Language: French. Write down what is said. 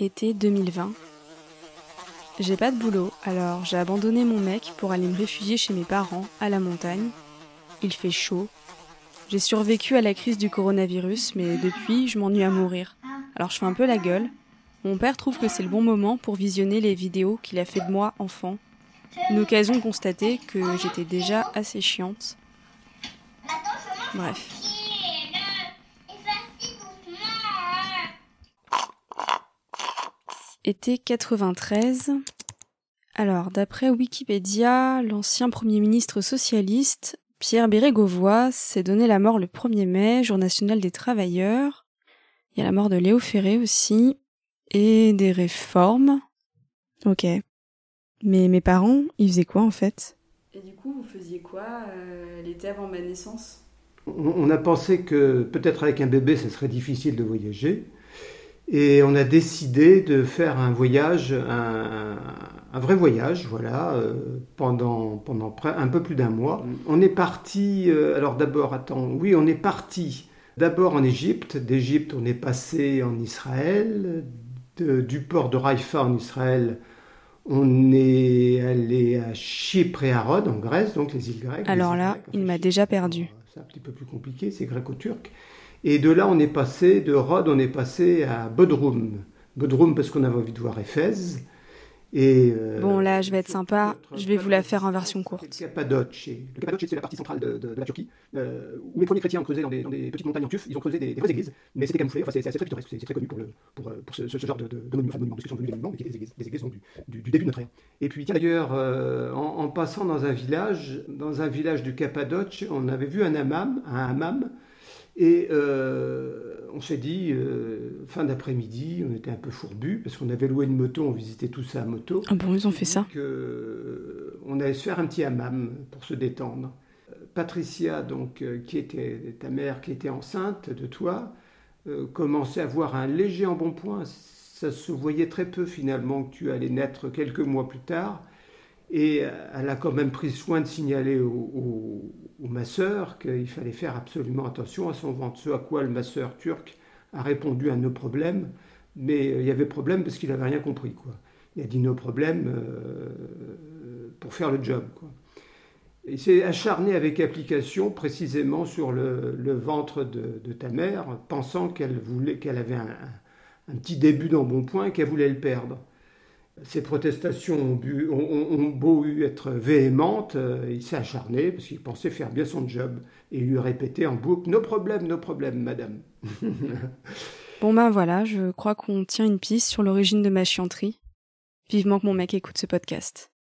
Été 2020. J'ai pas de boulot, alors j'ai abandonné mon mec pour aller me réfugier chez mes parents, à la montagne. Il fait chaud. J'ai survécu à la crise du coronavirus, mais depuis, je m'ennuie à mourir. Alors je fais un peu la gueule. Mon père trouve que c'est le bon moment pour visionner les vidéos qu'il a fait de moi enfant. Une occasion de constater que j'étais déjà assez chiante. Bref. Été 93. Alors, d'après Wikipédia, l'ancien Premier ministre socialiste, Pierre Bérégovoy, s'est donné la mort le 1er mai, jour national des travailleurs. Il y a la mort de Léo Ferré aussi. Et des réformes. Ok. Mais mes parents, ils faisaient quoi en fait? Et du coup, vous faisiez quoi euh, l'été avant ma naissance? On, on a pensé que peut-être avec un bébé, ce serait difficile de voyager. Et on a décidé de faire un voyage, un, un vrai voyage, voilà, euh, pendant, pendant un peu plus d'un mois. On est parti, euh, alors d'abord, attends, oui, on est parti d'abord en Égypte. D'Égypte, on est passé en Israël. De- du port de Haïfa en Israël, on est allé à Chypre et à Rhodes, en Grèce, donc les îles grecques. Alors îles là, grecques, il m'a déjà perdu. C'est un petit peu plus compliqué, c'est gréco-turc. Et de là, on est passé, de Rhodes, on est passé à Bodrum. Bodrum parce qu'on avait envie de voir Éphèse. Et, euh, Bon, là, je vais être sympa, je vais vous la faire en version courte. Le Cappadoce. Le Cappadoce, c'est la partie centrale de, de- de la Turquie, euh, où les premiers chrétiens ont creusé dans des, dans des petites montagnes en tuf, ils ont creusé des, des vraies églises, mais c'était camouflé, enfin, c'est c'est assez très pittoresque, c'est c'est très connu pour, le, pour, euh, pour ce, genre de, de, de monuments, enfin, monuments, parce que ce sont devenus des monuments, mais qui étaient des églises, des églises donc, du, du- du début de notre ère. Et puis, tiens, d'ailleurs, euh, en, en passant dans un village, dans un village du Cappadoce, on avait vu un hammam, un hammam, et euh, on s'est dit, euh, fin d'après-midi, on était un peu fourbus, parce qu'on avait loué une moto, on visitait tout ça à moto. Ah bon, ils ont fait ça Que, euh, on allait se faire un petit hammam pour se détendre. Patricia, donc, qui était ta mère, qui était enceinte de toi, euh, commençait à avoir un léger embonpoint. Ça se voyait très peu finalement que tu allais naître quelques mois plus tard. Et euh, elle a quand même pris soin de signaler au, masseur qu'il fallait faire absolument attention à son ventre. Ce à quoi le masseur turc a répondu à nos problèmes, mais euh, il y avait problème parce qu'il n'avait rien compris. Quoi. Il a dit nos problèmes euh, pour faire le job. Il s'est acharné avec application précisément sur le, ventre de, ta mère, pensant qu'elle voulait qu'elle avait un- un petit début d'embonpoint et qu'elle voulait le perdre. Ses protestations ont, beau être véhémentes, euh, il s'est acharné parce qu'il pensait faire bien son job et il lui répétait en boucle Nos problèmes, nos problèmes, madame. Bon ben voilà, je crois qu'on tient une piste sur l'origine de ma chianterie. Vivement que mon mec écoute ce podcast.